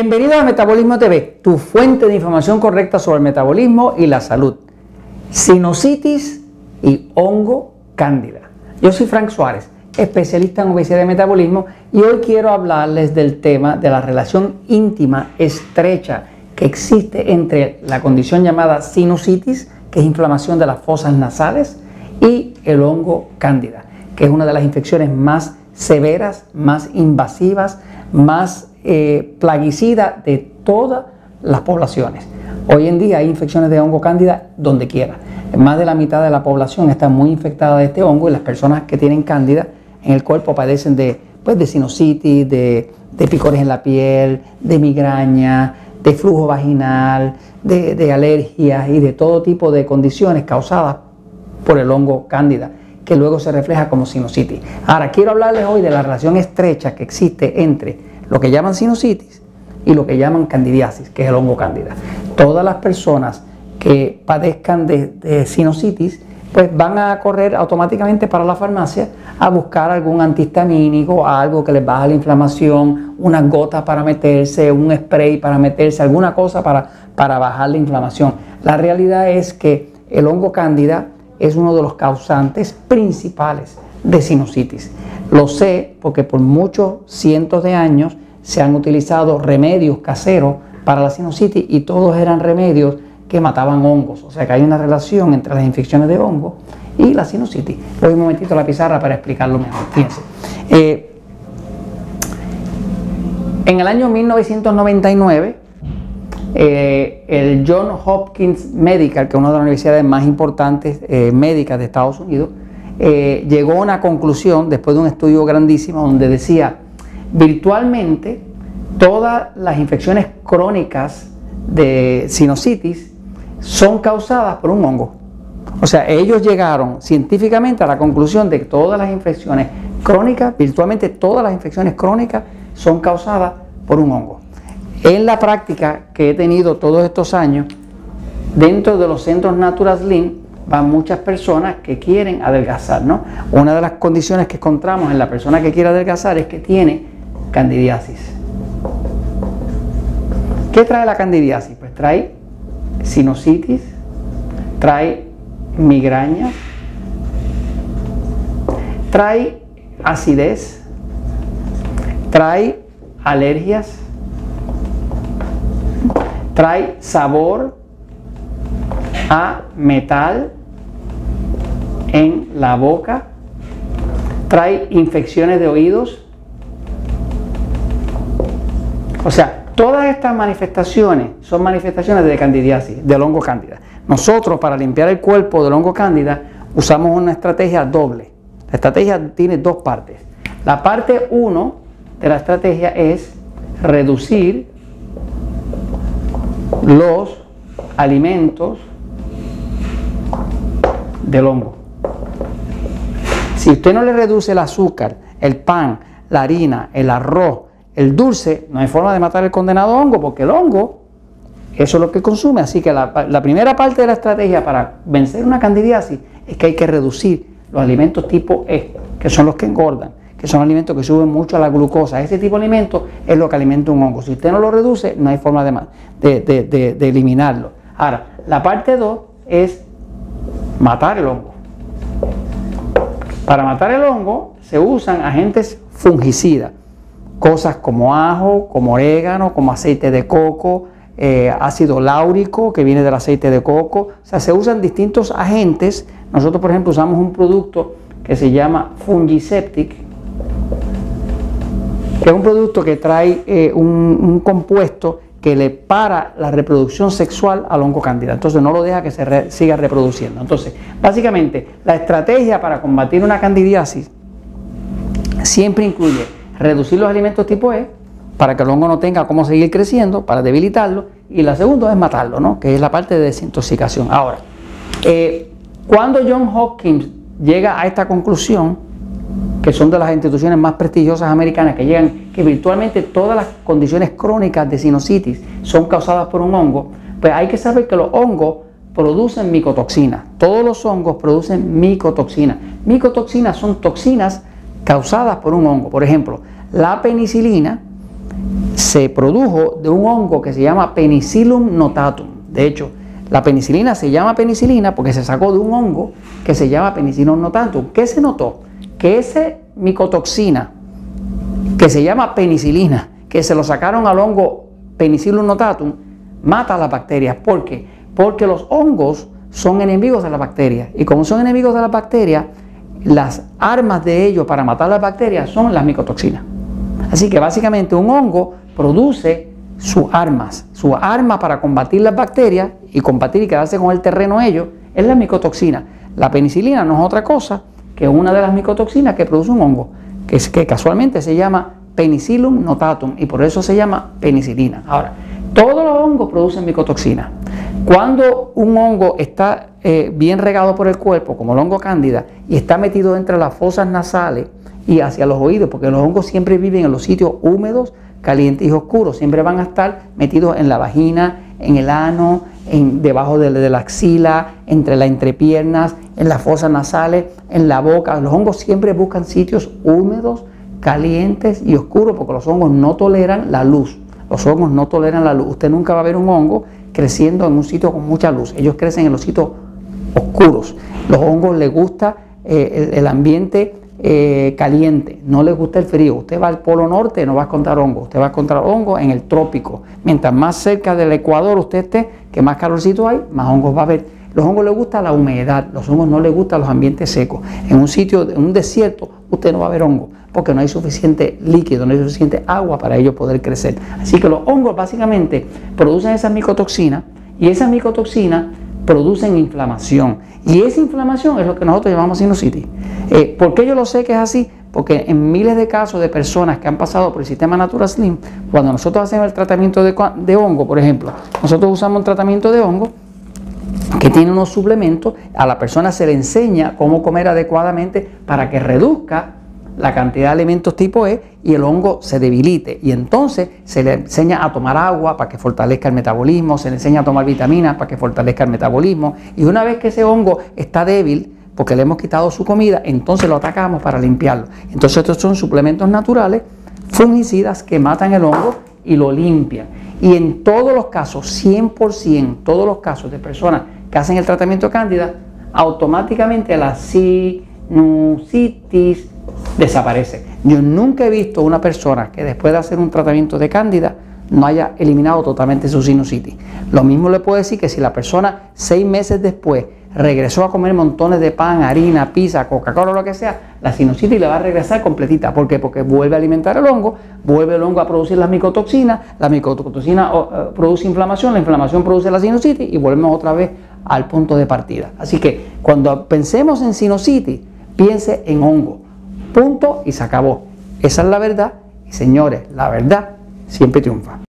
Bienvenido a Metabolismo TV, tu fuente de información correcta sobre el metabolismo y la salud. Sinusitis y hongo cándida. Yo soy Frank Suárez, especialista en obesidad y metabolismo, y hoy quiero hablarles del tema de la relación íntima, estrecha, que existe entre la condición llamada sinusitis, que es inflamación de las fosas nasales, y el hongo cándida, que es una de las infecciones más severas, más invasivas, más eh, plaguicida de todas las poblaciones. Hoy en día hay infecciones de hongo cándida donde quiera. Más de la mitad de la población está muy infectada de este hongo y las personas que tienen cándida en el cuerpo padecen de, pues, de sinusitis, de, picores en la piel, de migraña, de flujo vaginal, de, de alergias y de todo tipo de condiciones causadas por el hongo cándida que luego se refleja como sinusitis. Ahora, quiero hablarles hoy de la relación estrecha que existe entre lo que llaman sinusitis y lo que llaman candidiasis, que es el hongo cándida. Todas las personas que padezcan de, sinusitis, pues van a correr automáticamente para la farmacia a buscar algún antihistamínico, algo que les baja la inflamación, unas gotas para meterse, un spray para meterse, alguna cosa para, para bajar la inflamación. La realidad es que el hongo cándida es uno de los causantes principales de sinusitis. Lo sé porque por muchos cientos de años se han utilizado remedios caseros para la sinusitis y todos eran remedios que mataban hongos. O sea que hay una relación entre las infecciones de hongos y la sinusitis. Voy un momentito a la pizarra para explicarlo mejor. Fíjense. Eh, en el año 1999, eh, el John Hopkins Medical, que es una de las universidades más importantes eh, médicas de Estados Unidos, eh, llegó a una conclusión después de un estudio grandísimo donde decía, virtualmente todas las infecciones crónicas de sinusitis son causadas por un hongo. O sea, ellos llegaron científicamente a la conclusión de que todas las infecciones crónicas, virtualmente todas las infecciones crónicas son causadas por un hongo. En la práctica que he tenido todos estos años, dentro de los centros Natural Slim, van muchas personas que quieren adelgazar, ¿no? Una de las condiciones que encontramos en la persona que quiere adelgazar es que tiene candidiasis. ¿Qué trae la candidiasis? Pues trae sinusitis, trae migraña, trae acidez, trae alergias, trae sabor a metal, en la boca, trae infecciones de oídos. O sea, todas estas manifestaciones son manifestaciones de candidiasis, del hongo cándida. Nosotros para limpiar el cuerpo del hongo cándida usamos una estrategia doble. La estrategia tiene dos partes. La parte 1 de la estrategia es reducir los alimentos del hongo. Si usted no le reduce el azúcar, el pan, la harina, el arroz, el dulce, no hay forma de matar el condenado hongo, porque el hongo, eso es lo que consume. Así que la, primera parte de la estrategia para vencer una candidiasis es que hay que reducir los alimentos tipo E, que son los que engordan, que son alimentos que suben mucho a la glucosa. Ese tipo de alimentos es lo que alimenta un hongo. Si usted no lo reduce, no hay forma de, de, de eliminarlo. Ahora, la parte 2 es matar el hongo. Para matar el hongo se usan agentes fungicidas, cosas como ajo, como orégano, como aceite de coco, eh, ácido láurico que viene del aceite de coco. O sea, se usan distintos agentes. Nosotros, por ejemplo, usamos un producto que se llama Fungiseptic, que es un producto que trae eh, un, un compuesto que le para la reproducción sexual al hongo cándida. Entonces no lo deja que se siga reproduciendo. Entonces, básicamente, la estrategia para combatir una candidiasis siempre incluye reducir los alimentos tipo E para que el hongo no tenga cómo seguir creciendo, para debilitarlo, y la segunda es matarlo, ¿no? que es la parte de desintoxicación. Ahora, eh, cuando John Hopkins llega a esta conclusión, que son de las instituciones más prestigiosas americanas, que llegan que virtualmente todas las condiciones crónicas de sinusitis son causadas por un hongo, pues hay que saber que los hongos producen micotoxinas. Todos los hongos producen micotoxinas. Micotoxinas son toxinas causadas por un hongo. Por ejemplo, la penicilina se produjo de un hongo que se llama Penicillium notatum. De hecho, la penicilina se llama penicilina porque se sacó de un hongo que se llama Penicillium notatum. ¿Qué se notó? Que esa micotoxina que se llama penicilina, que se lo sacaron al hongo Penicillium notatum, mata a las bacterias. ¿Por qué? Porque los hongos son enemigos de las bacterias. Y como son enemigos de las bacterias, las armas de ellos para matar las bacterias son las micotoxinas. Así que básicamente un hongo produce sus armas. Su arma para combatir las bacterias y combatir y quedarse con el terreno ellos es la micotoxina. La penicilina no es otra cosa que una de las micotoxinas que produce un hongo, que, es, que casualmente se llama Penicillium notatum y por eso se llama penicilina. Ahora, todos los hongos producen micotoxina. Cuando un hongo está eh, bien regado por el cuerpo, como el hongo cándida, y está metido entre las fosas nasales y hacia los oídos, porque los hongos siempre viven en los sitios húmedos, calientes y oscuros, siempre van a estar metidos en la vagina, en el ano, en, debajo de, la axila, entre las entrepiernas, en las fosas nasales, en la boca. Los hongos siempre buscan sitios húmedos, calientes y oscuros, porque los hongos no toleran la luz. Los hongos no toleran la luz. Usted nunca va a ver un hongo creciendo en un sitio con mucha luz. Ellos crecen en los sitios oscuros. Los hongos les gusta eh, el, ambiente eh, caliente, no les gusta el frío. Usted va al polo norte, no va a encontrar hongos. Usted va a encontrar hongos en el trópico. Mientras más cerca del ecuador usted esté, que más calorcito hay, más hongos va a haber. Los hongos les gusta la humedad, los hongos no les gustan los ambientes secos. En un sitio, en un desierto, usted no va a ver hongos porque no hay suficiente líquido, no hay suficiente agua para ellos poder crecer. Así que los hongos básicamente producen esas micotoxinas y esas micotoxinas producen inflamación. Y esa inflamación es lo que nosotros llamamos sinusitis. Eh, ¿Por qué yo lo sé que es así? Porque en miles de casos de personas que han pasado por el sistema Natura Slim, cuando nosotros hacemos el tratamiento de, de hongo, por ejemplo, nosotros usamos un tratamiento de hongo que tiene unos suplementos, a la persona se le enseña cómo comer adecuadamente para que reduzca la cantidad de alimentos tipo E y el hongo se debilite. Y entonces se le enseña a tomar agua para que fortalezca el metabolismo, se le enseña a tomar vitaminas para que fortalezca el metabolismo. Y una vez que ese hongo está débil, porque le hemos quitado su comida, entonces lo atacamos para limpiarlo. Entonces estos son suplementos naturales, fungicidas que matan el hongo y lo limpian. Y en todos los casos, 100%, todos los casos de personas que hacen el tratamiento cándida, automáticamente la sinusitis desaparece. Yo nunca he visto una persona que después de hacer un tratamiento de cándida no haya eliminado totalmente su sinusitis. Lo mismo le puedo decir que si la persona seis meses después regresó a comer montones de pan, harina, pizza, Coca-Cola o lo que sea, la sinusitis le va a regresar completita. ¿Por qué? Porque vuelve a alimentar el hongo, vuelve el hongo a producir las micotoxinas, la micotoxina eh, produce inflamación, la inflamación produce la sinusitis y volvemos otra vez al punto de partida. Así que cuando pensemos en sinusitis, piense en hongo. Punto y se acabó. Esa es la verdad. Y señores, la verdad siempre triunfa.